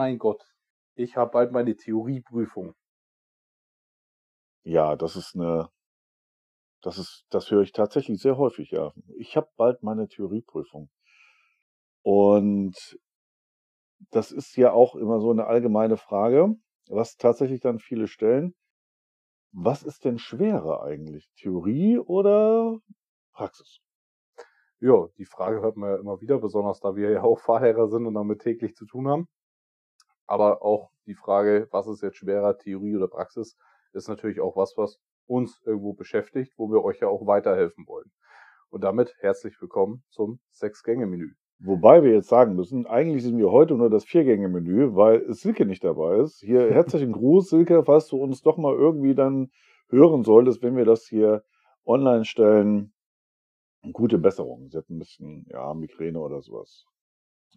mein Gott, ich habe bald meine Theorieprüfung. Ja, das ist eine, das ist, das höre ich tatsächlich sehr häufig, ja. Ich habe bald meine Theorieprüfung. Und das ist ja auch immer so eine allgemeine Frage, was tatsächlich dann viele stellen. Was ist denn schwerer eigentlich? Theorie oder Praxis? Ja, die Frage hört man ja immer wieder, besonders da wir ja auch Fahrlehrer sind und damit täglich zu tun haben. Aber auch die Frage, was ist jetzt schwerer, Theorie oder Praxis, ist natürlich auch was, was uns irgendwo beschäftigt, wo wir euch ja auch weiterhelfen wollen. Und damit herzlich willkommen zum Sechs-Gänge-Menü. Wobei wir jetzt sagen müssen, eigentlich sind wir heute nur das Viergänge-Menü, weil Silke nicht dabei ist. Hier herzlichen Gruß, Silke, falls du uns doch mal irgendwie dann hören solltest, wenn wir das hier online stellen. Gute Besserung. Sie hat ein bisschen, ja, Migräne oder sowas.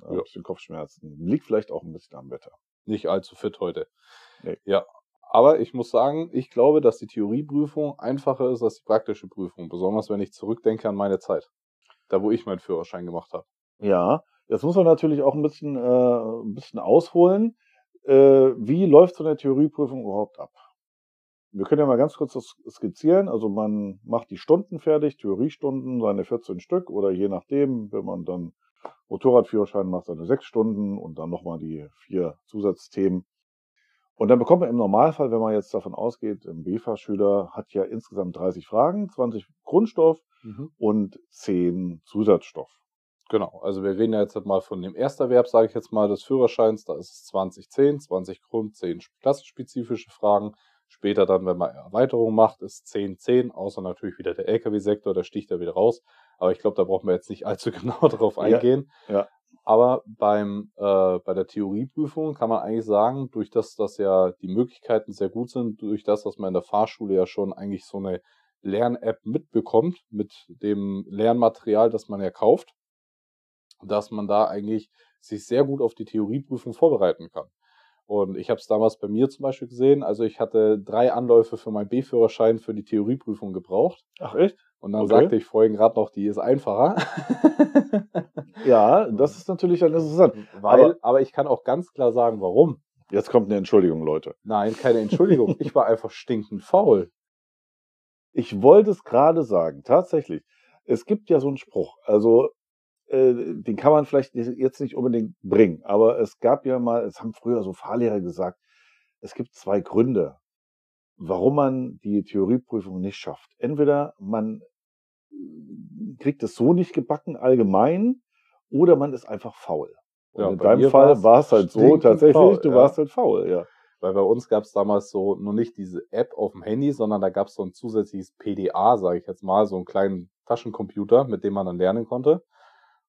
Ja, ein bisschen Kopfschmerzen. Liegt vielleicht auch ein bisschen am Wetter. Nicht allzu fit heute. Nee. Ja. Aber ich muss sagen, ich glaube, dass die Theorieprüfung einfacher ist als die praktische Prüfung. Besonders wenn ich zurückdenke an meine Zeit. Da, wo ich meinen Führerschein gemacht habe. Ja, jetzt muss man natürlich auch ein bisschen, äh, ein bisschen ausholen. Äh, wie läuft so eine Theorieprüfung überhaupt ab? Wir können ja mal ganz kurz das skizzieren. Also man macht die Stunden fertig, Theoriestunden, seine 14 Stück oder je nachdem, wenn man dann Motorradführerschein macht, seine sechs Stunden und dann nochmal die vier Zusatzthemen. Und dann bekommt man im Normalfall, wenn man jetzt davon ausgeht, ein B-Fahrschüler hat ja insgesamt 30 Fragen, 20 Grundstoff Mhm. und 10 Zusatzstoff. Genau, also wir reden ja jetzt mal von dem Ersterwerb, sage ich jetzt mal, des Führerscheins. Da ist es 2010, 20 Grund, 10 klassenspezifische Fragen. Später dann, wenn man Erweiterung macht, ist 10, 10, außer natürlich wieder der LKW-Sektor, der sticht da wieder raus. Aber ich glaube, da brauchen wir jetzt nicht allzu genau darauf Ja, eingehen. ja. Aber beim, äh, bei der Theorieprüfung kann man eigentlich sagen, durch das, dass ja die Möglichkeiten sehr gut sind, durch das, dass man in der Fahrschule ja schon eigentlich so eine Lern-App mitbekommt, mit dem Lernmaterial, das man ja kauft, dass man da eigentlich sich sehr gut auf die Theorieprüfung vorbereiten kann. Und ich habe es damals bei mir zum Beispiel gesehen. Also ich hatte drei Anläufe für meinen B-Führerschein für die Theorieprüfung gebraucht. Ach echt? Und dann Okay. sagte ich vorhin gerade noch, die ist einfacher. Ja, das ist natürlich dann interessant. Weil, Aber- aber, ich kann auch ganz klar sagen, warum. Jetzt kommt eine Entschuldigung, Leute. Nein, keine Entschuldigung. ich war einfach stinkend faul. Ich wollte es gerade sagen, tatsächlich. Es gibt ja so einen Spruch, also äh, den kann man vielleicht jetzt nicht unbedingt bringen, aber es gab ja mal, es haben früher so Fahrlehrer gesagt, es gibt zwei Gründe, warum man die Theorieprüfung nicht schafft. Entweder man äh, kriegt es so nicht gebacken allgemein oder man ist einfach faul. Und Ja, in deinem Fall war es halt so tatsächlich, faul, du ja. warst halt faul, ja. Weil bei uns gab es damals so noch nicht diese App auf dem Handy, sondern da gab es so ein zusätzliches PDA, sage ich jetzt mal, so einen kleinen Taschencomputer, mit dem man dann lernen konnte.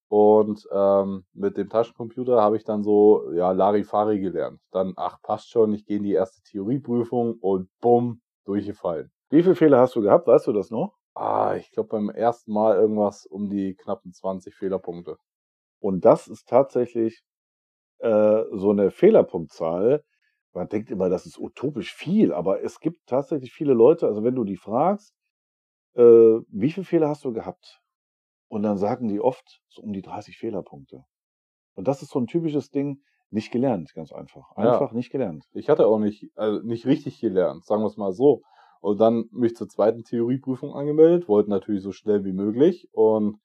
Und ähm, mit dem Taschencomputer habe ich dann so, ja, Larifari gelernt. Dann, ach, passt schon, ich gehe in die erste Theorieprüfung und bumm, durchgefallen. Wie viele Fehler hast du gehabt, weißt du das noch? Ah, ich glaube beim ersten Mal irgendwas um die knappen 20 Fehlerpunkte. Und das ist tatsächlich äh, so eine Fehlerpunktzahl. Man denkt immer, das ist utopisch viel, aber es gibt tatsächlich viele Leute, also wenn du die fragst, äh, wie viele Fehler hast du gehabt? Und dann sagen die oft so um die 30 Fehlerpunkte. Und das ist so ein typisches Ding, nicht gelernt, ganz einfach. Ja. Einfach nicht gelernt. Ich hatte auch nicht, also nicht richtig gelernt, sagen wir es mal so. Und dann mich zur zweiten Theorieprüfung angemeldet, wollte natürlich so schnell wie möglich. Und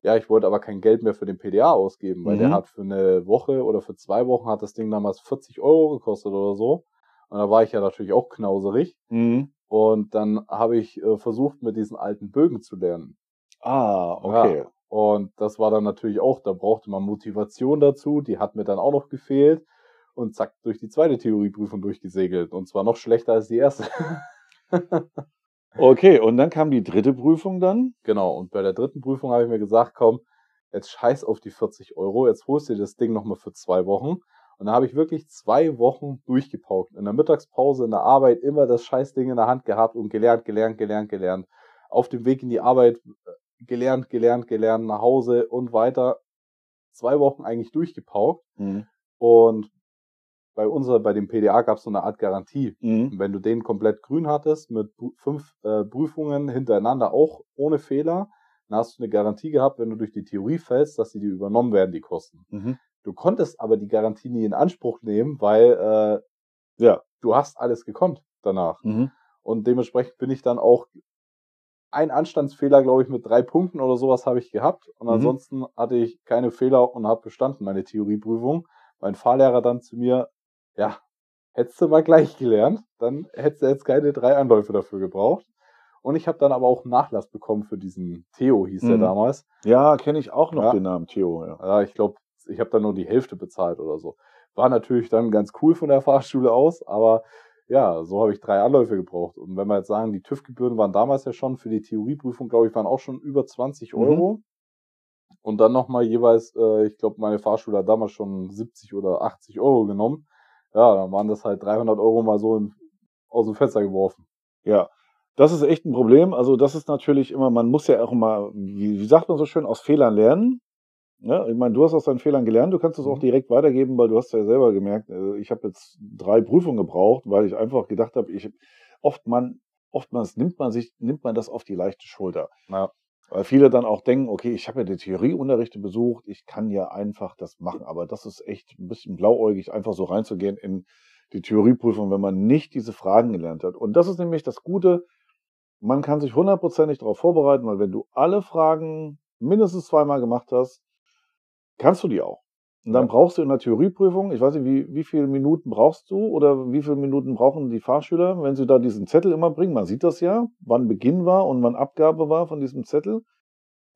ja, ich wollte aber kein Geld mehr für den PDA ausgeben, weil der Mhm. hat für eine Woche oder für zwei Wochen hat das Ding damals 40 Euro gekostet oder so. Und da war ich ja natürlich auch knauserig. Mhm. Und dann habe ich äh, versucht, mit diesen alten Bögen zu lernen. Ah, okay. Ja. Und das war dann natürlich auch, da brauchte man Motivation dazu, die hat mir dann auch noch gefehlt. Und zack, durch die zweite Theorieprüfung durchgesegelt. Und zwar noch schlechter als die erste. Okay, und dann kam die dritte Prüfung dann. genau, und bei der dritten Prüfung habe ich mir gesagt, komm, jetzt scheiß auf die 40 Euro, jetzt holst du dir das Ding nochmal für zwei Wochen. Und da habe ich wirklich zwei Wochen durchgepaukt. In der Mittagspause, in der Arbeit immer das Scheißding in der Hand gehabt und gelernt, gelernt, gelernt, gelernt. Auf dem Weg in die Arbeit gelernt, gelernt, gelernt, nach Hause und weiter. Zwei Wochen eigentlich durchgepaukt. Mhm. Und bei unserer, bei dem PDA gab es so eine Art Garantie. Mhm. Wenn du den komplett grün hattest, mit fünf äh, Prüfungen hintereinander auch ohne Fehler, dann hast du eine Garantie gehabt, wenn du durch die Theorie fällst, dass sie dir übernommen werden, die Kosten. Mhm. Du konntest aber die Garantie nie in Anspruch nehmen, weil äh, Ja. du hast alles gekonnt danach. Mhm. Und dementsprechend bin ich dann auch ein Anstandsfehler, glaube ich, mit drei Punkten oder sowas habe ich gehabt. Und Mhm. ansonsten hatte ich keine Fehler und habe bestanden meine Theorieprüfung. Mein Fahrlehrer dann zu mir, ja, hättest du mal gleich gelernt, dann hättest du jetzt keine drei Anläufe dafür gebraucht. Und ich habe dann aber auch Nachlass bekommen für diesen Theo, hieß der Mhm. damals. Ja, kenne ich auch noch Ja. den Namen Theo. Ja. Ja, ich glaube, ich habe dann nur die Hälfte bezahlt oder so. War natürlich dann ganz cool von der Fahrschule aus, aber ja, so habe ich drei Anläufe gebraucht. Und wenn wir jetzt sagen, die TÜV-Gebühren waren damals ja schon für die Theorieprüfung, glaube ich, waren auch schon über 20 Mhm. Euro. Und dann nochmal jeweils, äh, ich glaube, meine Fahrschule hat damals schon 70 oder 80 Euro genommen. Ja, dann waren das halt 300 Euro mal so in, aus dem Fenster geworfen. Ja, das ist echt ein Problem. Also das ist natürlich immer, man muss ja auch immer, wie, wie sagt man so schön, aus Fehlern lernen. Ja, ich meine, du hast aus deinen Fehlern gelernt, du kannst es auch Mhm. direkt weitergeben, weil du hast ja selber gemerkt, äh, ich habe jetzt drei Prüfungen gebraucht, weil ich einfach gedacht habe, ich oft man, oftmals nimmt man sich, nimmt man das auf die leichte Schulter. Ja. Weil viele dann auch denken, okay, ich habe ja die Theorieunterrichte besucht, ich kann ja einfach das machen. Aber das ist echt ein bisschen blauäugig, einfach so reinzugehen in die Theorieprüfung, wenn man nicht diese Fragen gelernt hat. Und das ist nämlich das Gute, man kann sich hundertprozentig darauf vorbereiten, weil wenn du alle Fragen mindestens zweimal gemacht hast, kannst du die auch. Und dann Ja. brauchst du in der Theorieprüfung, ich weiß nicht, wie, wie viele Minuten brauchst du oder wie viele Minuten brauchen die Fahrschüler, wenn sie da diesen Zettel immer bringen. Man sieht das ja, wann Beginn war und wann Abgabe war von diesem Zettel.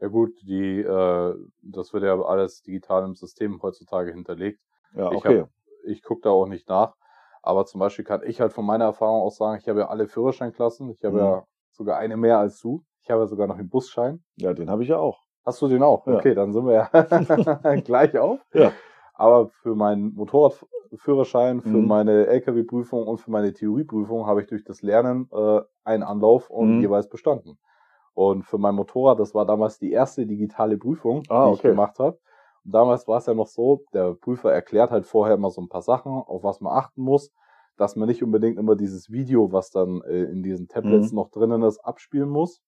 Ja gut, die, äh, das wird ja alles digital im System heutzutage hinterlegt. Ja, Ich okay. hab- Ich gucke da auch nicht nach. Aber zum Beispiel kann ich halt von meiner Erfahrung aus sagen, ich habe ja alle Führerscheinklassen. Ich habe Mhm. ja sogar eine mehr als du. Ich habe ja sogar noch den Busschein. Ja, den habe ich ja auch. Hast du den auch? Ja. Okay, dann sind wir ja gleich auf. Ja. Aber für meinen Motorradführerschein, für Mhm. meine LKW-Prüfung und für meine Theorieprüfung habe ich durch das Lernen äh, einen Anlauf und Mhm. jeweils bestanden. Und für mein Motorrad, das war damals die erste digitale Prüfung, Ah, die ich okay. gemacht habe. Und damals war es ja noch so, der Prüfer erklärt halt vorher immer so ein paar Sachen, auf was man achten muss, dass man nicht unbedingt immer dieses Video, was dann äh, in diesen Tablets Mhm. noch drinnen ist, abspielen muss.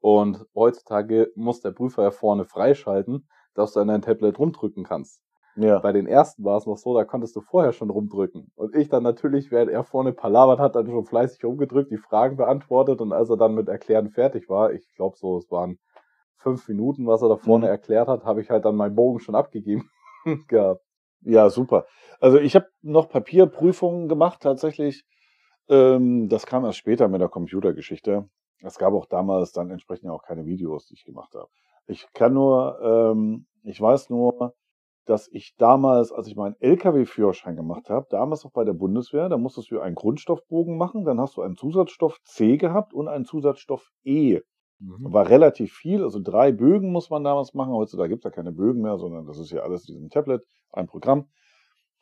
Und heutzutage muss der Prüfer ja vorne freischalten, dass du an dein Tablet rumdrücken kannst. Ja. Bei den ersten war es noch so, da konntest du vorher schon rumdrücken. Und ich dann natürlich, während er vorne palabert hat, dann schon fleißig rumgedrückt, die Fragen beantwortet und als er dann mit Erklären fertig war, ich glaube so, es waren fünf Minuten, was er da vorne Mhm. erklärt hat, habe ich halt dann meinen Bogen schon abgegeben gehabt. Ja, super. Also ich habe noch Papierprüfungen gemacht tatsächlich. Ähm, das kam erst später mit der Computergeschichte. Es gab auch damals dann entsprechend auch keine Videos, die ich gemacht habe. Ich kann nur, ähm, ich weiß nur, dass ich damals, als ich meinen LKW-Führerschein gemacht habe, damals auch bei der Bundeswehr, da musstest du einen Grundstoffbogen machen, dann hast du einen Zusatzstoff C gehabt und einen Zusatzstoff E. Mhm. War relativ viel, also drei Bögen muss man damals machen. Heutzutage gibt es ja keine Bögen mehr, sondern das ist ja alles in diesem Tablet, ein Programm.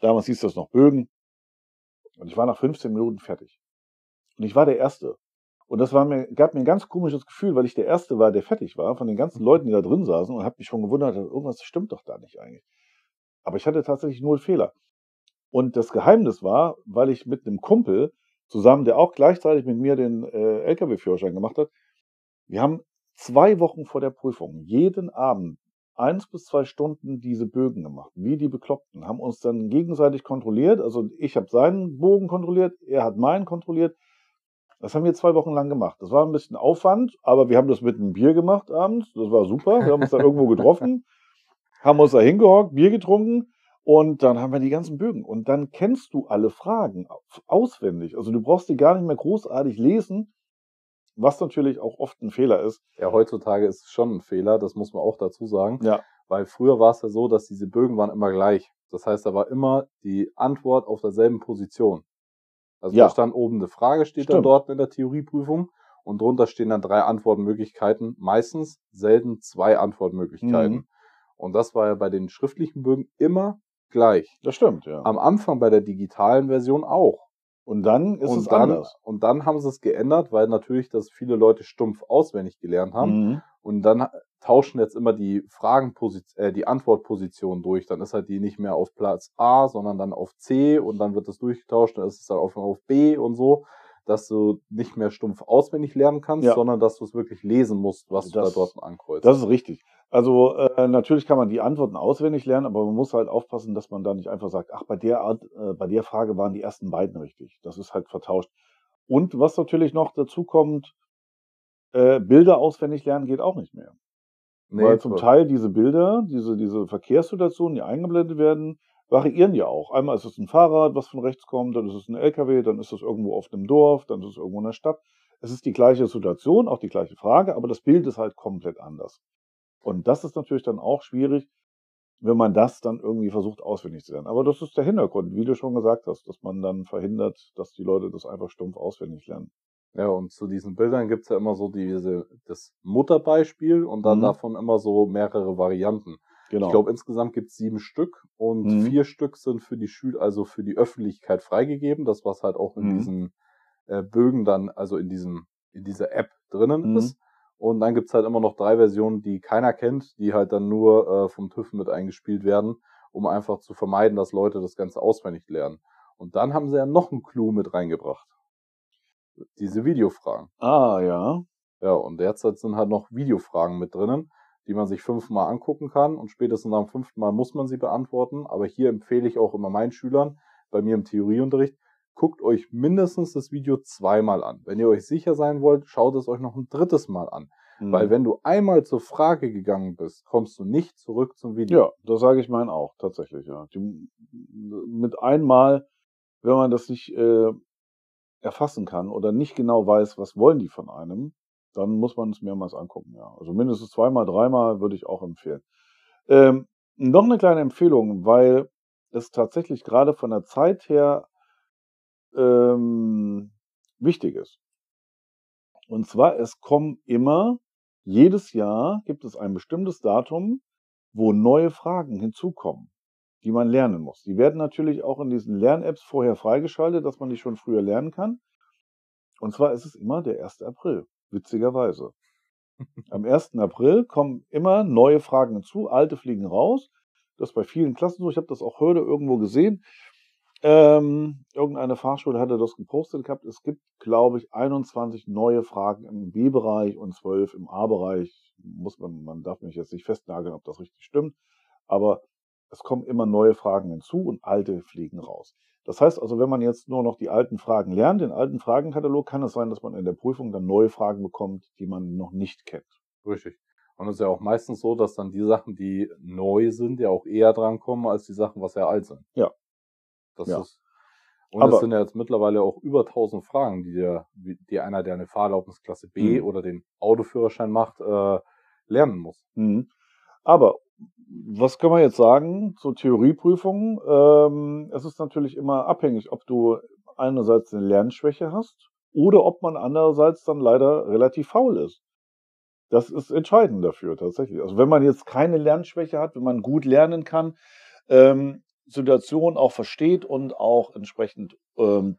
Damals hieß das noch Bögen. Und ich war nach 15 Minuten fertig. Und ich war der Erste. Und das war mir, gab mir ein ganz komisches Gefühl, weil ich der Erste war, der fertig war, von den ganzen Leuten, die da drin saßen und habe mich schon gewundert, irgendwas stimmt doch da nicht eigentlich. Aber ich hatte tatsächlich null Fehler. Und das Geheimnis war, weil ich mit einem Kumpel zusammen, der auch gleichzeitig mit mir den äh, LKW-Führerschein gemacht hat, wir haben zwei Wochen vor der Prüfung jeden Abend eins bis zwei Stunden diese Bögen gemacht, wie die Bekloppten, haben uns dann gegenseitig kontrolliert. Also ich habe seinen Bogen kontrolliert, er hat meinen kontrolliert. Das haben wir zwei Wochen lang gemacht. Das war ein bisschen Aufwand, aber wir haben das mit einem Bier gemacht abends. Das war super. Wir haben uns dann irgendwo getroffen, haben uns da hingehockt, Bier getrunken und dann haben wir die ganzen Bögen. Und dann kennst du alle Fragen auswendig. Also du brauchst die gar nicht mehr großartig lesen, was natürlich auch oft ein Fehler ist. Ja, heutzutage ist es schon ein Fehler, das muss man auch dazu sagen. Ja. Weil früher war es ja so, dass diese Bögen waren immer gleich. Das heißt, da war immer die Antwort auf derselben Position. Also Ja. da stand oben eine Frage, steht dann Stimmt. dort in der Theorieprüfung und drunter stehen dann drei Antwortmöglichkeiten, meistens selten zwei Antwortmöglichkeiten. Mhm. Und das war ja bei den schriftlichen Bögen immer gleich. Das stimmt, ja. Am Anfang bei der digitalen Version auch. Und dann ist und es dann, anders. Und dann haben sie es geändert, weil natürlich das viele Leute stumpf auswendig gelernt haben. Mhm. Und dann tauschen jetzt immer die Fragenposition, äh, die Antwortposition durch. Dann ist halt die nicht mehr auf Platz A, sondern dann auf C und dann wird das durchgetauscht, dann ist es dann auf, auf B und so, dass du nicht mehr stumpf auswendig lernen kannst, Ja. sondern dass du es wirklich lesen musst, was du Das- da dort ankreuzt. Das ist richtig. Also äh, natürlich kann man die Antworten auswendig lernen, aber man muss halt aufpassen, dass man da nicht einfach sagt, ach, bei der Art, äh, bei der Frage waren die ersten beiden richtig. Das ist halt vertauscht. Und was natürlich noch dazu kommt, äh, Bilder auswendig lernen geht auch nicht mehr. Nee, Weil zum. Teil diese Bilder, diese, diese Verkehrssituationen, die eingeblendet werden, variieren ja auch. Einmal ist es ein Fahrrad, was von rechts kommt, dann ist es ein LKW, dann ist es irgendwo auf einem Dorf, dann ist es irgendwo in der Stadt. Es ist die gleiche Situation, auch die gleiche Frage, aber das Bild ist halt komplett anders. Und das ist natürlich dann auch schwierig, wenn man das dann irgendwie versucht auswendig zu lernen. Aber das ist der Hintergrund, wie du schon gesagt hast, dass man dann verhindert, dass die Leute das einfach stumpf auswendig lernen. Ja, und zu diesen Bildern gibt's ja immer so diese, das Mutterbeispiel und dann Mhm. davon immer so mehrere Varianten. Genau. Ich glaube, insgesamt gibt's sieben Stück und Mhm. vier Stück sind für die Schüler, also für die Öffentlichkeit freigegeben. Das, was halt auch in Mhm. diesen äh, Bögen dann, also in diesem, in dieser App drinnen Mhm. ist. Und dann gibt's halt immer noch drei Versionen, die keiner kennt, die halt dann nur äh, vom TÜV mit eingespielt werden, um einfach zu vermeiden, dass Leute das Ganze auswendig lernen. Und dann haben sie ja noch einen Clou mit reingebracht. Diese Videofragen. ah, ja. Ja, und derzeit sind halt noch Videofragen mit drinnen, die man sich fünfmal angucken kann und spätestens am fünften Mal muss man sie beantworten. Aber hier empfehle ich auch immer meinen Schülern, bei mir im Theorieunterricht, guckt euch mindestens das Video zweimal an. Wenn ihr euch sicher sein wollt, schaut es euch noch ein drittes Mal an. Mhm. Weil wenn du einmal zur Frage gegangen bist, kommst du nicht zurück zum Video. Ja, das sage ich meinen auch, tatsächlich, ja. Die, mit einmal, wenn man das nicht äh, erfassen kann oder nicht genau weiß, was wollen die von einem, dann muss man es mehrmals angucken, ja. Also mindestens zweimal, dreimal würde ich auch empfehlen. Ähm, noch eine kleine Empfehlung, weil es tatsächlich gerade von der Zeit her ähm, wichtig ist. Und zwar, es kommen immer, jedes Jahr gibt es ein bestimmtes Datum, wo neue Fragen hinzukommen, die man lernen muss. Die werden natürlich auch in diesen Lern-Apps vorher freigeschaltet, dass man die schon früher lernen kann. Und zwar ist es immer der 1. April, witzigerweise. Am 1. April kommen immer neue Fragen hinzu, alte fliegen raus. Das ist bei vielen Klassen so. Ich habe das auch heute irgendwo gesehen. Ähm, irgendeine Fahrschule hatte das gepostet gehabt. Es gibt, glaube ich, 21 neue Fragen im B-Bereich und 12 im A-Bereich. Muss man, man darf mich jetzt nicht festnageln, ob das richtig stimmt. Aber es kommen immer neue Fragen hinzu und alte fliegen raus. Das heißt also, wenn man jetzt nur noch die alten Fragen lernt, den alten Fragenkatalog, kann es sein, dass man in der Prüfung dann neue Fragen bekommt, die man noch nicht kennt. Richtig. Und es ist ja auch meistens so, dass dann die Sachen, die neu sind, ja auch eher dran kommen, als die Sachen, was ja alt sind. Ja. Das Ja. ist. Und Aber- es sind ja jetzt mittlerweile auch über 1000 Fragen, die der, die einer, der eine Fahrerlaubnisklasse B Mhm. oder den Autoführerschein macht, äh, lernen muss. Mhm. Aber was können wir jetzt sagen zur Theorieprüfung? Ähm, es ist natürlich immer abhängig, ob du einerseits eine Lernschwäche hast oder ob man andererseits dann leider relativ faul ist. Das ist entscheidend dafür tatsächlich. Also wenn man jetzt keine Lernschwäche hat, wenn man gut lernen kann, ähm, Situationen auch versteht und auch entsprechend ähm,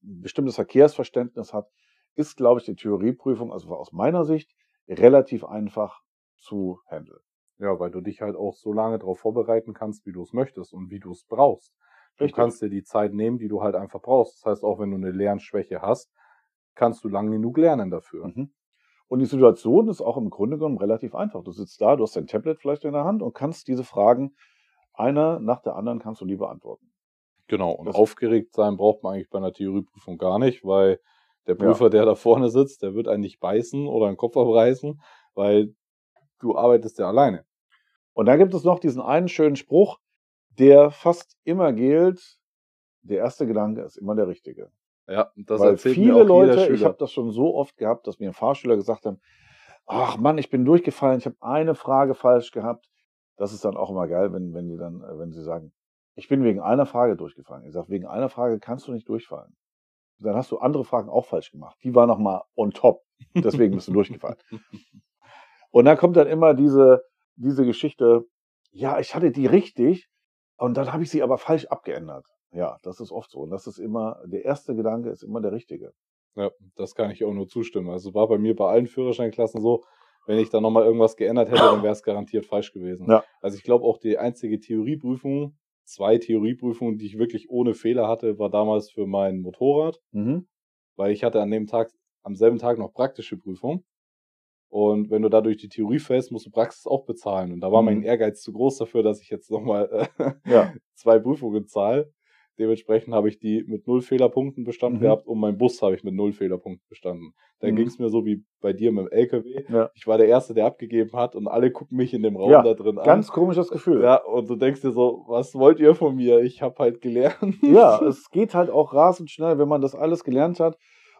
bestimmtes Verkehrsverständnis hat, ist, glaube ich, die Theorieprüfung, also aus meiner Sicht, relativ einfach zu handeln. Ja, weil du dich halt auch so lange darauf vorbereiten kannst, wie du es möchtest und wie du es brauchst. Du Richtig. kannst dir die Zeit nehmen, die du halt einfach brauchst. Das heißt, auch wenn du eine Lernschwäche hast, kannst du lang genug lernen dafür. Mhm. Und die Situation ist auch im Grunde genommen relativ einfach. Du sitzt da, du hast dein Tablet vielleicht in der Hand und kannst diese Fragen einer nach der anderen kannst du die beantworten. Genau. Und Das- aufgeregt sein braucht man eigentlich bei einer Theorieprüfung gar nicht, weil der Prüfer, der da vorne sitzt, der wird einen nicht beißen oder den Kopf abreißen, weil du arbeitest ja alleine. Und dann gibt es noch diesen einen schönen Spruch, der fast immer gilt. Der erste Gedanke ist immer der richtige. Ja, das Weil erzählt viele mir auch Leute, ich habe das schon so oft gehabt, dass mir Fahrschüler gesagt haben, ach Mann, ich bin durchgefallen, ich habe eine Frage falsch gehabt. Das ist dann auch immer geil, wenn, wenn die dann, wenn sie sagen, ich bin wegen einer Frage durchgefallen. Ich sage, wegen einer Frage kannst du nicht durchfallen. Dann hast du andere Fragen auch falsch gemacht. Die war nochmal on top. Deswegen bist du durchgefallen. Und dann kommt dann immer diese, diese Geschichte, ja, ich hatte die richtig und dann habe ich sie aber falsch abgeändert. Ja, das ist oft so. Und das ist immer, der erste Gedanke ist immer der richtige. Ja, das kann ich auch nur zustimmen. Also war bei mir bei allen Führerscheinklassen so, wenn ich da nochmal irgendwas geändert hätte, dann wäre es garantiert falsch gewesen. Ja. Also ich glaube auch die einzige Theorieprüfung, zwei Theorieprüfungen, die ich wirklich ohne Fehler hatte, war damals für mein Motorrad, Mhm. weil ich hatte an dem Tag, am selben Tag noch praktische Prüfung. Und wenn du da durch die Theorie fällst, musst du Praxis auch bezahlen. Und da war mein Mhm. Ehrgeiz zu groß dafür, dass ich jetzt nochmal äh, Ja. zwei Prüfungen zahle. Dementsprechend habe ich die mit null Fehlerpunkten bestanden Mhm. gehabt und meinen Bus habe ich mit null Fehlerpunkten bestanden. Da Mhm. ging es mir so wie bei dir mit dem LKW. Ja. Ich war der Erste, der abgegeben hat und alle gucken mich in dem Raum Ja, da drin an. Ganz komisches Gefühl. Ja, und du denkst dir so, was wollt ihr von mir? Ich habe halt gelernt. Ja, es geht halt auch rasend schnell, wenn man das alles gelernt hat.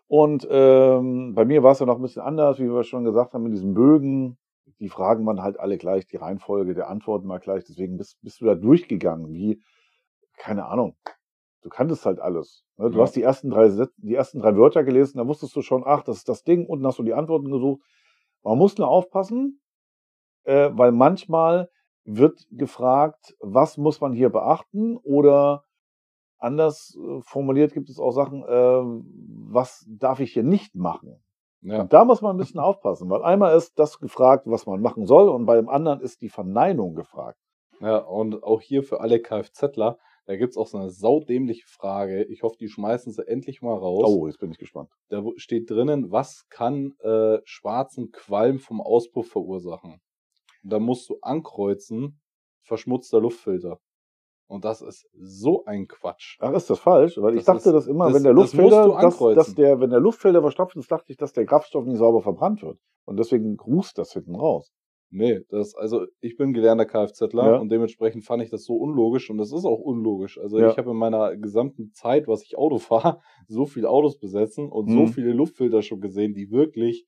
Und ähm, bei mir war es ja noch ein bisschen anders, wie wir schon gesagt haben, mit diesen Bögen. Die Fragen waren halt alle gleich, die Reihenfolge der Antworten war gleich. Deswegen bist, bist du da durchgegangen, wie, keine Ahnung. Du kanntest halt alles. Ne? Du Ja. hast die ersten, drei, die ersten drei Wörter gelesen, da wusstest du schon, ach, das ist das Ding, unten hast du die Antworten gesucht. Man muss nur aufpassen, äh, weil manchmal wird gefragt, was muss man hier beachten oder anders äh, formuliert gibt es auch Sachen, äh, was darf ich hier nicht machen? Ja, Und da muss man ein bisschen aufpassen, weil einmal ist das gefragt, was man machen soll und bei dem anderen ist die Verneinung gefragt. ja, und auch hier für alle Kfzler, da gibt's auch so eine saudämliche Frage. Ich hoffe, die schmeißen sie endlich mal raus. Oh, jetzt bin ich gespannt. Da steht drinnen, was kann äh, schwarzen Qualm vom Auspuff verursachen? Und da musst du ankreuzen, verschmutzter Luftfilter. Und das ist so ein Quatsch. Ach, ist das falsch? Weil ich Das dachte ist- das immer, das- wenn der das Luftfilter, du dass, der, wenn der Luftfilter verstopft ist, dachte ich, dass der Kraftstoff nicht sauber verbrannt wird. Und deswegen rußt das hinten raus. Nee, das, also ich bin gelernter Kfzler Ja. und dementsprechend fand ich das so unlogisch und das ist auch unlogisch. Also Ja. ich habe in meiner gesamten Zeit, was ich Auto fahre, so viele Autos besetzen und so Mhm. viele Luftfilter schon gesehen, die wirklich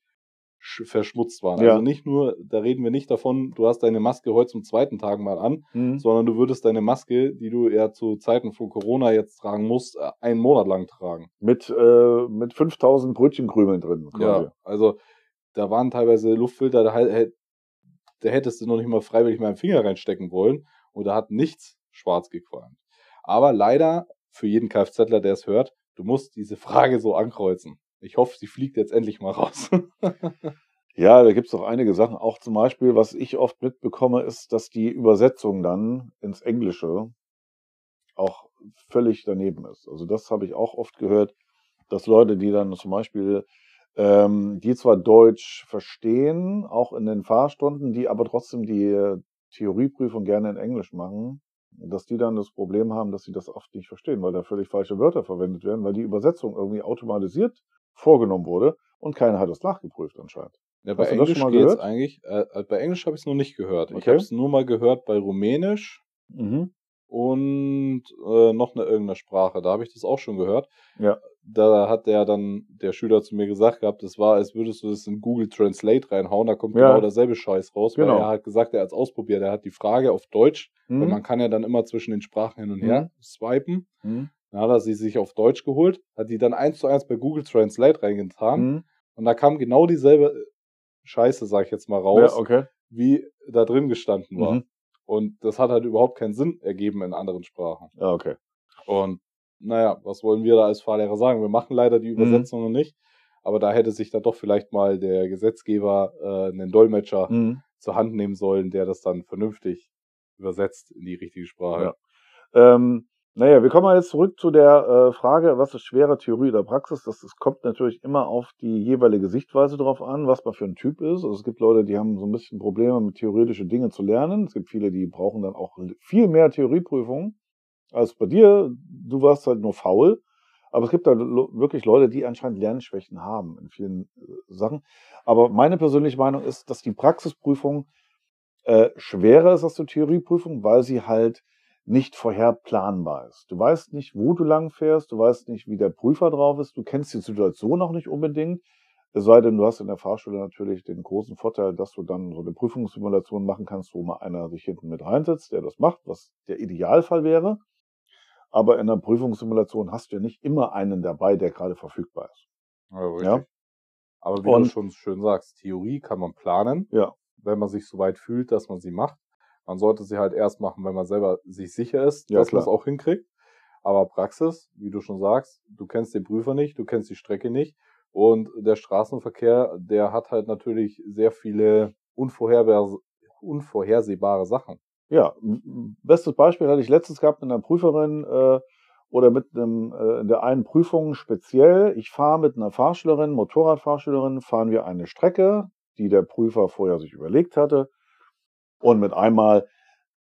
verschmutzt waren. Ja. Also nicht nur, da reden wir nicht davon, du hast deine Maske heute zum zweiten Tag mal an, Hm. sondern du würdest deine Maske, die du ja zu Zeiten von Corona jetzt tragen musst, äh, einen Monat lang tragen. Mit, äh, mit 5000 Brötchenkrümeln drin. Quasi. Ja, also da waren teilweise Luftfilter, da, da hättest du noch nicht mal freiwillig meinen Finger reinstecken wollen und da hat nichts schwarz gequalmt. Aber leider, für jeden Kfzler, der es hört, du musst diese Frage so ankreuzen. Ich hoffe, sie fliegt jetzt endlich mal raus. Ja, da gibt's doch einige Sachen. Auch zum Beispiel, was ich oft mitbekomme, ist, dass die Übersetzung dann ins Englische auch völlig daneben ist. Also das habe ich auch oft gehört, dass Leute, die dann zum Beispiel, ähm, die zwar Deutsch verstehen, auch in den Fahrstunden, die aber trotzdem die Theorieprüfung gerne in Englisch machen, dass die dann das Problem haben, dass sie das oft nicht verstehen, weil da völlig falsche Wörter verwendet werden, weil die Übersetzung irgendwie automatisiert vorgenommen wurde und keiner hat es nachgeprüft anscheinend. Ja, bei Hast du das Englisch schon mal geht's gehört? eigentlich. Äh, äh, bei Englisch habe ich es noch nicht gehört. Ich Okay. habe es nur mal gehört bei Rumänisch Mhm. und äh, noch eine irgendeine Sprache. Da habe ich das auch schon gehört. Ja. Da hat der dann der Schüler zu mir gesagt gehabt, das war, als würdest du das in Google Translate reinhauen, da kommt Ja. genau derselbe Scheiß raus, Genau. weil er hat gesagt, er hat es ausprobiert, er hat die Frage auf Deutsch, weil Mhm. man kann ja dann immer zwischen den Sprachen hin und her swipen. Mhm. Dann hat er sie sich auf Deutsch geholt, hat die dann eins zu eins bei Google Translate reingetan Mhm. und da kam genau dieselbe Scheiße, sag ich jetzt mal raus, Ja, okay. wie da drin gestanden war. Mhm. Und das hat halt überhaupt keinen Sinn ergeben in anderen Sprachen. Ja, okay. Und naja, was wollen wir da als Fahrlehrer sagen? Wir machen leider die Mhm. Übersetzungen nicht. Aber da hätte sich dann doch vielleicht mal der Gesetzgeber äh, einen Dolmetscher Mhm. zur Hand nehmen sollen, der das dann vernünftig übersetzt in die richtige Sprache. Ja. Ähm, naja, wir kommen mal jetzt zurück zu der äh, Frage, was ist schwere Theorie oder Praxis? Das, das kommt natürlich immer auf die jeweilige Sichtweise drauf an, was man für ein Typ ist. Also es gibt Leute, die haben so ein bisschen Probleme mit theoretische Dinge zu lernen. Es gibt viele, die brauchen dann auch viel mehr Theorieprüfungen als bei dir. Du warst halt nur faul. Aber es gibt da wirklich Leute, die anscheinend Lernschwächen haben in vielen äh, Sachen. Aber meine persönliche Meinung ist, dass die Praxisprüfung äh, schwerer ist als die Theorieprüfung, weil sie halt nicht vorherplanbar ist. Du weißt nicht, wo du lang fährst, du weißt nicht, wie der Prüfer drauf ist, du kennst die Situation auch nicht unbedingt. Es sei denn, du hast in der Fahrschule natürlich den großen Vorteil, dass du dann so eine Prüfungssimulation machen kannst, wo mal einer sich hinten mit reinsetzt, der das macht, was der Idealfall wäre. Aber in einer Prüfungssimulation hast du ja nicht immer einen dabei, der gerade verfügbar ist. Ja. Ja. Aber wie Und- du schon schön sagst, Theorie kann man planen, Ja. wenn man sich so weit fühlt, dass man sie macht. Man sollte sie halt erst machen, wenn man selber sich sicher ist, Ja, dass man es auch hinkriegt. Aber Praxis, wie du schon sagst, du kennst den Prüfer nicht, du kennst die Strecke nicht. Und der Straßenverkehr, der hat halt natürlich sehr viele unvorhersehbare, unvorhersehbare Sachen. Ja, bestes Beispiel hatte ich letztens gehabt mit einer Prüferin äh, oder mit einem äh, in der einen Prüfung speziell. Ich fahre mit einer Fahrschülerin, Motorradfahrschülerin, fahren wir eine Strecke, die der Prüfer vorher sich überlegt hatte. Und mit einmal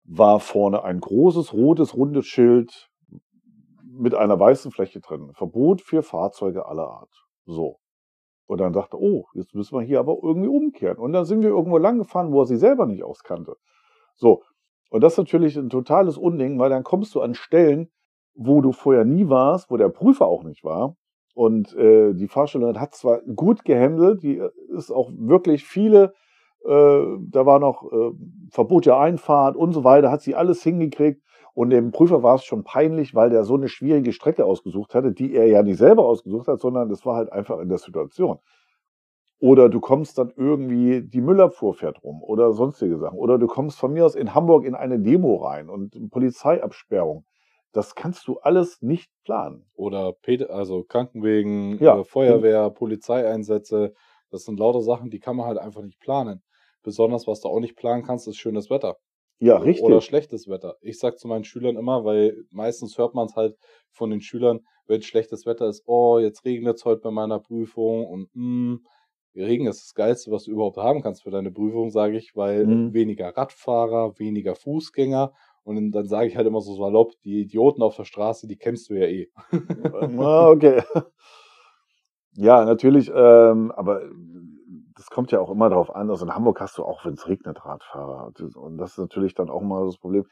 war vorne ein großes rotes rundes Schild mit einer weißen Fläche drin. Verbot für Fahrzeuge aller Art. So. Und dann dachte, oh, jetzt müssen wir hier aber irgendwie umkehren. Und dann sind wir irgendwo lang gefahren, wo er sie selber nicht auskannte. So. Und das ist natürlich ein totales Unding, weil dann kommst du an Stellen, wo du vorher nie warst, wo der Prüfer auch nicht war. Und äh, die Fahrstellerin hat zwar gut gehandelt, die ist auch wirklich viele, äh, da war noch äh, Verbot der Einfahrt und so weiter, hat sie alles hingekriegt. Und dem Prüfer war es schon peinlich, weil der so eine schwierige Strecke ausgesucht hatte, die er ja nicht selber ausgesucht hat, sondern es war halt einfach in der Situation. Oder du kommst dann irgendwie, die Müllabfuhr fährt rum oder sonstige Sachen. Oder du kommst von mir aus in Hamburg in eine Demo rein und Polizeiabsperrung. Das kannst du alles nicht planen. Oder Pet also Krankenwegen, Ja. äh, Feuerwehr, Polizeieinsätze. Das sind lauter Sachen, die kann man halt einfach nicht planen. Besonders, was du auch nicht planen kannst, ist schönes Wetter. Ja, richtig. Oder schlechtes Wetter. Ich sag zu meinen Schülern immer, weil meistens hört man es halt von den Schülern, wenn schlechtes Wetter ist, oh, jetzt regnet es heute bei meiner Prüfung und mm, Regen ist das Geilste, was du überhaupt haben kannst für deine Prüfung, sage ich, weil Mhm. weniger Radfahrer, weniger Fußgänger und dann sage ich halt immer so salopp, die Idioten auf der Straße, die kennst du ja eh. Ah, okay. Ja, natürlich, ähm, aber das kommt ja auch immer darauf an. Also in Hamburg hast du auch, wenn es regnet, Radfahrer. Und das ist natürlich dann auch mal das Problem.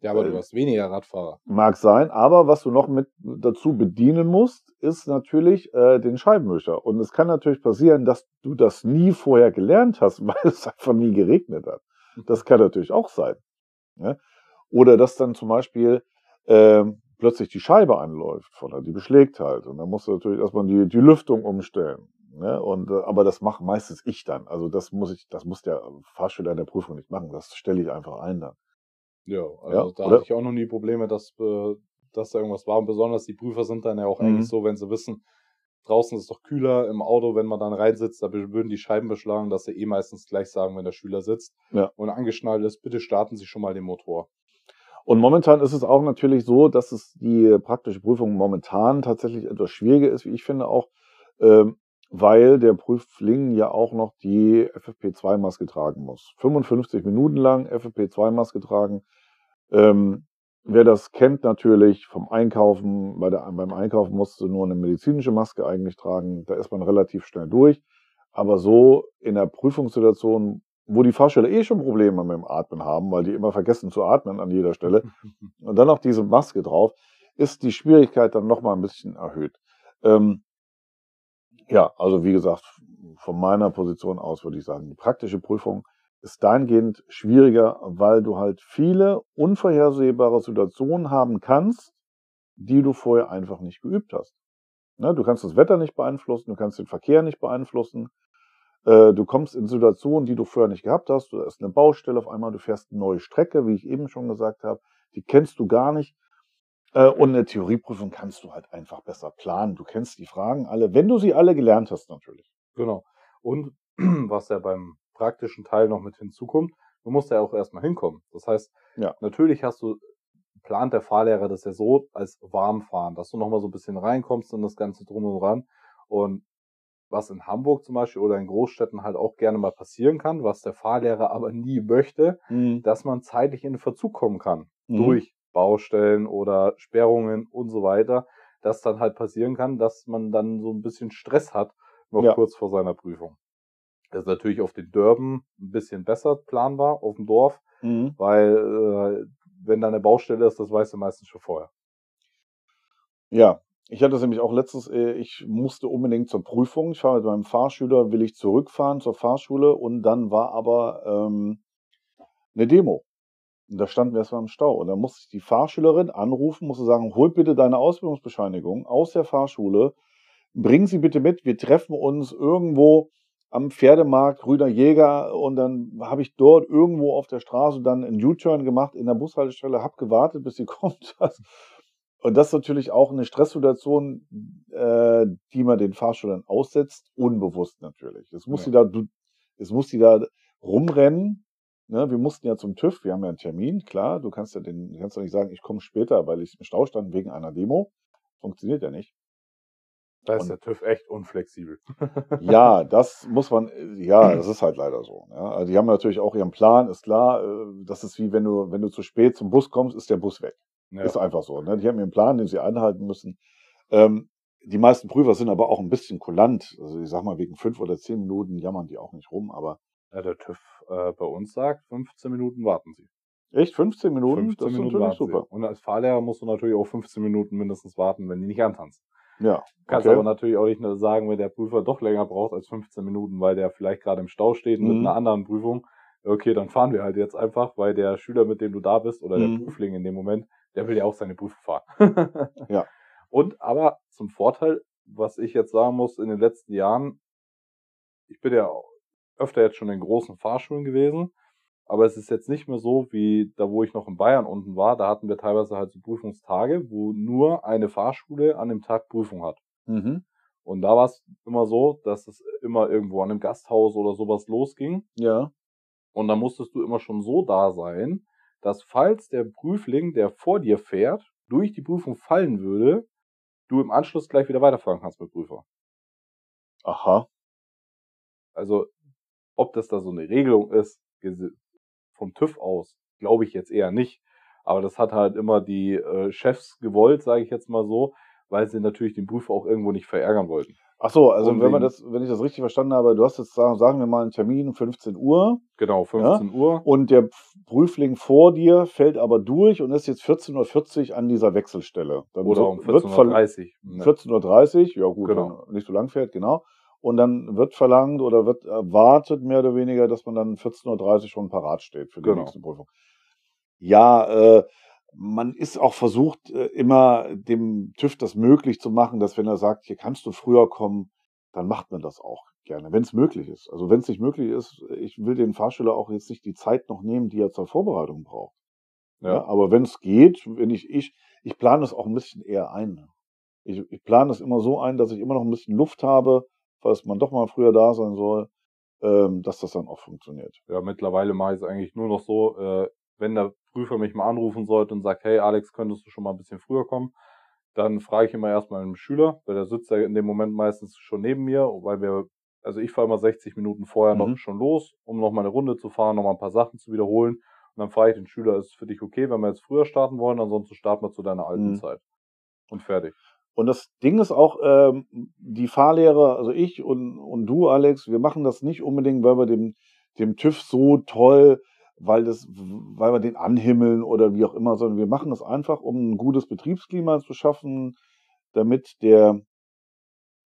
Ja, aber Äh, du hast weniger Radfahrer. Mag sein, aber was du noch mit dazu bedienen musst, ist natürlich äh, den Scheibenwischer. Und es kann natürlich passieren, dass du das nie vorher gelernt hast, weil es einfach nie geregnet hat. Das kann natürlich auch sein. Ne? Oder dass dann zum Beispiel ähm, plötzlich die Scheibe anläuft, vorne, die beschlägt halt. Und dann musst du natürlich erstmal die, die Lüftung umstellen. Ne? Und, äh, aber das mache meistens ich dann. Also das muss ich, das muss der Fahrschüler in der Prüfung nicht machen. Das stelle ich einfach ein dann. Ja, also Ja, da oder? hatte ich auch noch nie Probleme, dass, äh, dass da irgendwas war. Und besonders die Prüfer sind dann ja auch Mhm. eigentlich so, wenn sie wissen, draußen ist es doch kühler im Auto, wenn man dann reinsitzt, da würden die Scheiben beschlagen, dass sie eh meistens gleich sagen, wenn der Schüler sitzt Ja. und angeschnallt ist, bitte starten Sie schon mal den Motor. Und momentan ist es auch natürlich so, dass es die praktische Prüfung momentan tatsächlich etwas schwieriger ist, wie ich finde auch, ähm, weil der Prüfling ja auch noch die FFP2-Maske tragen muss. 55 Minuten lang FFP2-Maske tragen. Ähm, wer das kennt natürlich vom Einkaufen, bei der, beim Einkaufen musst du nur eine medizinische Maske eigentlich tragen, da ist man relativ schnell durch. Aber so in der Prüfungssituation, wo die Fahrschüler eh schon Probleme mit dem Atmen haben, weil die immer vergessen zu atmen an jeder Stelle, und dann noch diese Maske drauf, ist die Schwierigkeit dann nochmal ein bisschen erhöht. Ähm, ja, also wie gesagt, von meiner Position aus würde ich sagen, die praktische Prüfung ist dahingehend schwieriger, weil du halt viele unvorhersehbare Situationen haben kannst, die du vorher einfach nicht geübt hast. Ne, du kannst das Wetter nicht beeinflussen, du kannst den Verkehr nicht beeinflussen, äh, du kommst in Situationen, die du vorher nicht gehabt hast, du hast eine Baustelle auf einmal, du fährst eine neue Strecke, wie ich eben schon gesagt habe, die kennst du gar nicht. Äh, und eine Theorieprüfung kannst du halt einfach besser planen. Du kennst die Fragen alle, wenn du sie alle gelernt hast natürlich. Genau. Und was ja beim praktischen Teil noch mit hinzukommt, du musst ja auch erstmal hinkommen. Das heißt, Ja. natürlich hast du, plant der Fahrlehrer das ja so als Warmfahren, dass du nochmal so ein bisschen reinkommst in das Ganze drum und dran. Und was in Hamburg zum Beispiel oder in Großstädten halt auch gerne mal passieren kann, was der Fahrlehrer aber nie möchte, dass man zeitlich in den Verzug kommen kann. Mhm. Durch Baustellen oder Sperrungen und so weiter. Dass dann halt passieren kann, dass man dann so ein bisschen Stress hat, noch Ja. kurz vor seiner Prüfung. Das ist natürlich auf den Dörben ein bisschen besser planbar, auf dem Dorf, Mhm. weil äh, wenn da eine Baustelle ist, das weißt du meistens schon vorher. Ja, ich hatte es nämlich auch letztens, äh, ich musste unbedingt zur Prüfung. Ich war mit meinem Fahrschüler, will ich zurückfahren zur Fahrschule und dann war aber ähm, eine Demo. Und da standen wir erstmal im Stau. Und da musste ich die Fahrschülerin anrufen, musste sagen, hol bitte deine Ausbildungsbescheinigung aus der Fahrschule, bring sie bitte mit, wir treffen uns irgendwo am Pferdemarkt, Rüder Jäger und dann habe ich dort irgendwo auf der Straße dann einen U-Turn gemacht in der Bushaltestelle, habe gewartet, bis sie kommt. Und das ist natürlich auch eine Stresssituation, äh, die man den Fahrschülern aussetzt, unbewusst natürlich. Es muss Ja. sie da, du, es muss sie da rumrennen. Ne? Wir mussten ja zum TÜV, wir haben ja einen Termin, klar. Du kannst ja den, du kannst doch nicht sagen, ich komme später, weil ich im Stau stand wegen einer Demo. Funktioniert ja nicht. Da ist der TÜV echt unflexibel. Ja, das muss man, ja, das ist halt leider so. Ja. Also die haben natürlich auch ihren Plan, ist klar. äh, Das ist wie wenn du, wenn du zu spät zum Bus kommst, ist der Bus weg. Ja. Ist einfach so. Ne? Die haben ihren Plan, den sie einhalten müssen. Ähm, die meisten Prüfer sind aber auch ein bisschen kulant. Also ich sag mal, wegen fünf oder zehn Minuten jammern die auch nicht rum, aber Ja, der TÜV äh, bei uns sagt, 15 Minuten warten Sie. echt 15 Minuten, 15 das ist Minuten natürlich warten super. Sie. Und als Fahrlehrer musst du natürlich auch 15 Minuten mindestens warten, wenn die nicht antanzen. Ja, Du kannst Okay. aber natürlich auch nicht nur sagen, wenn der Prüfer doch länger braucht als 15 Minuten, weil der vielleicht gerade im Stau steht mit Mhm. einer anderen Prüfung. Okay, dann fahren wir halt jetzt einfach, weil der Schüler, mit dem du da bist, oder Mhm. der Prüfling in dem Moment, der will ja auch seine Prüfung fahren. Ja. Und aber zum Vorteil, was ich jetzt sagen muss, in den letzten Jahren, ich bin ja auch öfter jetzt schon in großen Fahrschulen gewesen, aber es ist jetzt nicht mehr so, wie da, wo ich noch in Bayern unten war, da hatten wir teilweise halt so Prüfungstage, wo nur eine Fahrschule an dem Tag Prüfung hat. Mhm. Und da war es immer so, dass es immer irgendwo an einem Gasthaus oder sowas losging. Ja. Und da musstest du immer schon so da sein, dass falls der Prüfling, der vor dir fährt, durch die Prüfung fallen würde, du im Anschluss gleich wieder weiterfahren kannst mit Prüfer. Aha. Also, ob das da so eine Regelung ist, vom TÜV aus, glaube ich jetzt eher nicht. Aber das hat halt immer die äh, Chefs gewollt, sage ich jetzt mal so, weil sie natürlich den Prüfer auch irgendwo nicht verärgern wollten. Ach so, also Und wenn man das, wenn ich das richtig verstanden habe, du hast jetzt sagen, wir mal einen Termin 15 Uhr Genau, 15 Uhr. und der Prüfling vor dir fällt aber durch und ist jetzt 14.40 Uhr an dieser Wechselstelle. Dann Oder so- um wird verl- 14.30 Uhr. Ne? 14.30 Uhr, ja gut, Genau. nicht so lang fährt, genau. Und dann wird verlangt oder wird erwartet mehr oder weniger, dass man dann 14.30 Uhr schon parat steht für die Genau. nächste Prüfung. Ja, äh, man ist auch versucht, äh, immer dem TÜV das möglich zu machen, dass wenn er sagt, hier kannst du früher kommen, dann macht man das auch gerne, wenn es möglich ist. Also wenn es nicht möglich ist, ich will den Fahrschüler auch jetzt nicht die Zeit noch nehmen, die er zur Vorbereitung braucht. Ja, Ja. aber wenn es geht, wenn ich, ich, ich plane das auch ein bisschen eher ein. Ich, ich plane das immer so ein, dass ich immer noch ein bisschen Luft habe, falls man doch mal früher da sein soll, ähm, dass das dann auch funktioniert. ja, mittlerweile mache ich es eigentlich nur noch so, äh, wenn der Prüfer mich mal anrufen sollte und sagt, hey Alex, könntest du schon mal ein bisschen früher kommen, dann frage ich immer erstmal einen Schüler, weil der sitzt ja in dem Moment meistens schon neben mir, weil wir, also ich fahre immer 60 Minuten vorher Mhm. noch schon los, um noch mal eine Runde zu fahren, noch mal ein paar Sachen zu wiederholen. Und dann frage ich den Schüler, ist es für dich okay, wenn wir jetzt früher starten wollen, ansonsten starten wir zu deiner alten Mhm. Zeit. Und fertig. Und das Ding ist auch, ähm, die Fahrlehrer, also ich und, und du, Alex, wir machen das nicht unbedingt, weil wir dem, dem TÜV so toll, weil, das, weil wir den anhimmeln oder wie auch immer, sondern wir machen das einfach, um ein gutes Betriebsklima zu schaffen, damit der,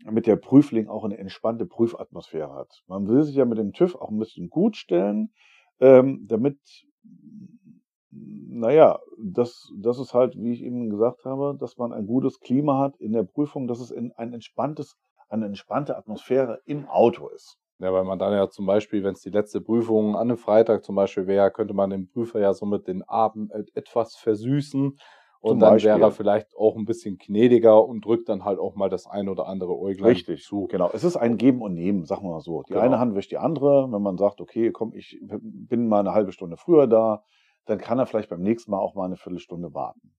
damit der Prüfling auch eine entspannte Prüfatmosphäre hat. Man will sich ja mit dem TÜV auch ein bisschen gut stellen, ähm, damit, naja, das, das ist halt, wie ich eben gesagt habe, dass man ein gutes Klima hat in der Prüfung, dass es in ein entspanntes, eine entspannte Atmosphäre im Auto ist. Ja, weil man dann ja zum Beispiel, wenn es die letzte Prüfung an einem Freitag zum Beispiel wäre, könnte man dem Prüfer ja somit den Abend et- etwas versüßen. Und Zum dann Beispiel. wäre er vielleicht auch ein bisschen gnädiger und drückt dann halt auch mal das ein oder andere Äuglein Richtig, zu. genau. Es ist ein Geben und Nehmen, sagen wir mal so. Die Genau. eine Hand wäscht die andere. Wenn man sagt, okay, komm, ich bin mal eine halbe Stunde früher da, dann kann er vielleicht beim nächsten Mal auch mal eine Viertelstunde warten.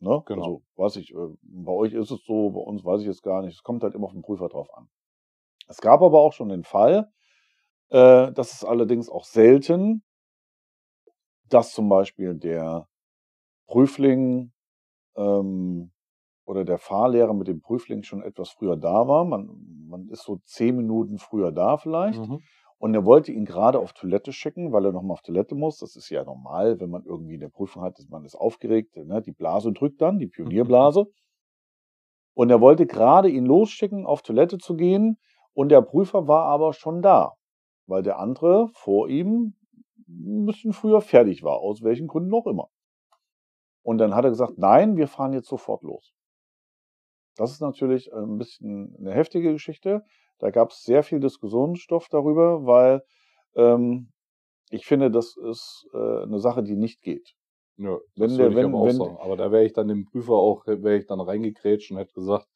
Ne? Genau. Also, weiß ich, äh, bei euch ist es so, bei uns weiß ich jetzt gar nicht. Es kommt halt immer auf den Prüfer drauf an. Es gab aber auch schon den Fall, äh, das ist allerdings auch selten, dass zum Beispiel der Prüfling ähm, oder der Fahrlehrer mit dem Prüfling schon etwas früher da war. Man, man ist so zehn Minuten früher da vielleicht. Mhm. Und er wollte ihn gerade auf Toilette schicken, weil er nochmal auf Toilette muss. Das ist ja normal, wenn man irgendwie eine Prüfung hat, dass man ist aufgeregt. Ne? Die Blase drückt dann, die Pionierblase. Und er wollte gerade ihn losschicken, auf Toilette zu gehen. Und der Prüfer war aber schon da, weil der andere vor ihm ein bisschen früher fertig war, aus welchen Gründen auch immer. Und dann hat er gesagt, nein, wir fahren jetzt sofort los. Das ist natürlich ein bisschen eine heftige Geschichte. Da gab es sehr viel Diskussionsstoff darüber, weil ähm, ich finde, das ist äh, eine Sache, die nicht geht. Ja, Wenn das der- wenn- aber auch wenn- sagen. Aber da wäre ich dann dem Prüfer auch, wäre ich dann reingekrätscht und hätte gesagt,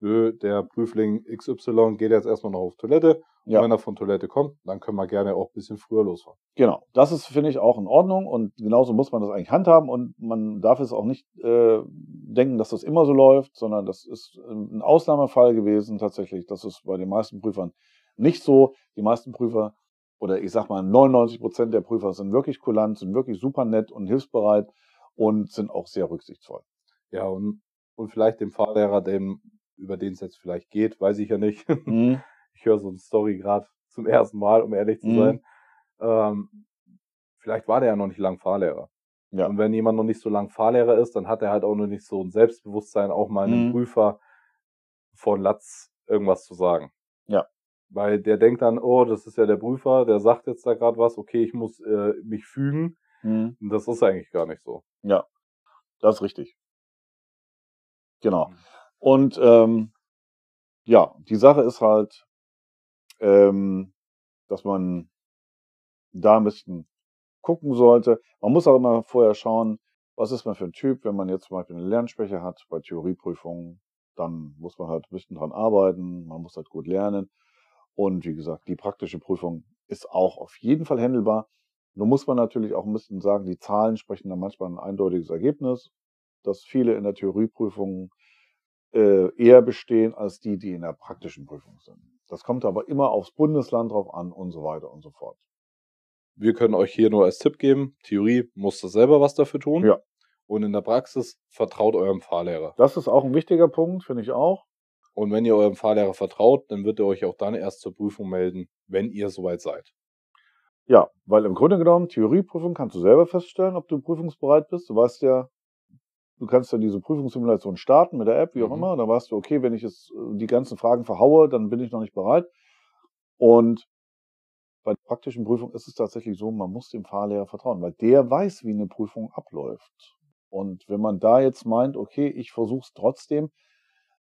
nö, der Prüfling XY geht jetzt erstmal noch auf Toilette. Ja. Und wenn er von Toilette kommt, dann können wir gerne auch ein bisschen früher losfahren. Genau, das ist, finde ich, auch in Ordnung und genauso muss man das eigentlich handhaben und man darf es auch nicht äh, denken, dass das immer so läuft, sondern das ist ein Ausnahmefall gewesen tatsächlich. Das ist bei den meisten Prüfern nicht so. Die meisten Prüfer oder ich sag mal 99 Prozent der Prüfer sind wirklich kulant, sind wirklich super nett und hilfsbereit und sind auch sehr rücksichtsvoll. Ja, und, und vielleicht dem Fahrlehrer, dem, über den es jetzt vielleicht geht, weiß ich ja nicht. Mhm. Ich höre so eine Story gerade zum ersten Mal, um ehrlich zu mhm. sein. Ähm, vielleicht war der ja noch nicht lang Fahrlehrer. Ja. Und wenn jemand noch nicht so lang Fahrlehrer ist, dann hat er halt auch noch nicht so ein Selbstbewusstsein, auch mal einem mhm. Prüfer von Latz irgendwas zu sagen. Ja. Weil der denkt dann, oh, das ist ja der Prüfer, der sagt jetzt da gerade was, okay, ich muss äh, mich fügen. Mhm. Und das ist eigentlich gar nicht so. Ja, das ist richtig. Genau. Mhm. Und ähm, ja, die Sache ist halt, ähm, dass man da ein bisschen gucken sollte. Man muss auch immer vorher schauen, was ist man für ein Typ, wenn man jetzt zum Beispiel eine Lernschwäche hat bei Theorieprüfungen, dann muss man halt ein bisschen dran arbeiten, man muss halt gut lernen. Und wie gesagt, die praktische Prüfung ist auch auf jeden Fall handelbar. Nur muss man natürlich auch ein bisschen sagen, die Zahlen sprechen da manchmal ein eindeutiges Ergebnis, dass viele in der Theorieprüfung äh, eher bestehen als die, die in der praktischen Prüfung sind. Das kommt aber immer aufs Bundesland drauf an und so weiter und so fort. Wir können euch hier nur als Tipp geben, Theorie muss da selber was dafür tun. Ja. Und in der Praxis vertraut eurem Fahrlehrer. Das ist auch ein wichtiger Punkt, finde ich auch. Und wenn ihr eurem Fahrlehrer vertraut, dann wird er euch auch dann erst zur Prüfung melden, wenn ihr soweit seid. Ja, weil im Grunde genommen, Theorieprüfung kannst du selber feststellen, ob du prüfungsbereit bist. Du weißt ja, du kannst ja diese Prüfungssimulation starten mit der App, wie auch mhm. immer. Da weißt du, okay, wenn ich jetzt äh, die ganzen Fragen verhaue, dann bin ich noch nicht bereit. Und bei der praktischen Prüfung ist es tatsächlich so, man muss dem Fahrlehrer vertrauen, weil der weiß, wie eine Prüfung abläuft. Und wenn man da jetzt meint, okay, ich versuche es trotzdem,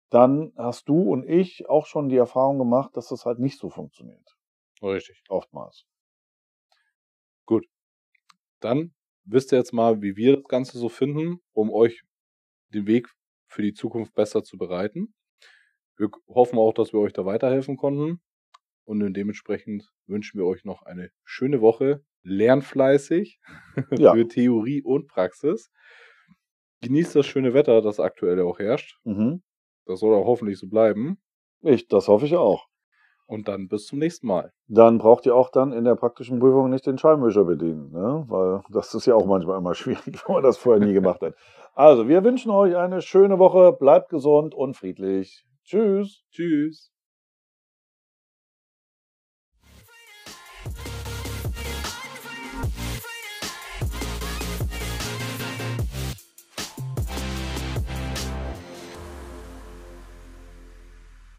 dann hast du und ich auch schon die Erfahrung gemacht, dass das halt nicht so funktioniert. Richtig. Oftmals. Gut. Dann wisst ihr jetzt mal, wie wir das Ganze so finden, um euch den Weg für die Zukunft besser zu bereiten. Wir hoffen auch, dass wir euch da weiterhelfen konnten. Und dementsprechend wünschen wir euch noch eine schöne Woche. Lernfleißig ja. für Theorie und Praxis. Genießt das schöne Wetter, das aktuell auch herrscht. Mhm. Das soll auch hoffentlich so bleiben. Ich, das hoffe ich auch. Und dann bis zum nächsten Mal. Dann braucht ihr auch dann in der praktischen Prüfung nicht den Scheibenwischer bedienen, ne? weil das ist ja auch manchmal immer schwierig, wenn man das vorher nie gemacht hat. Also, wir wünschen euch eine schöne Woche, bleibt gesund und friedlich. Tschüss. Tschüss.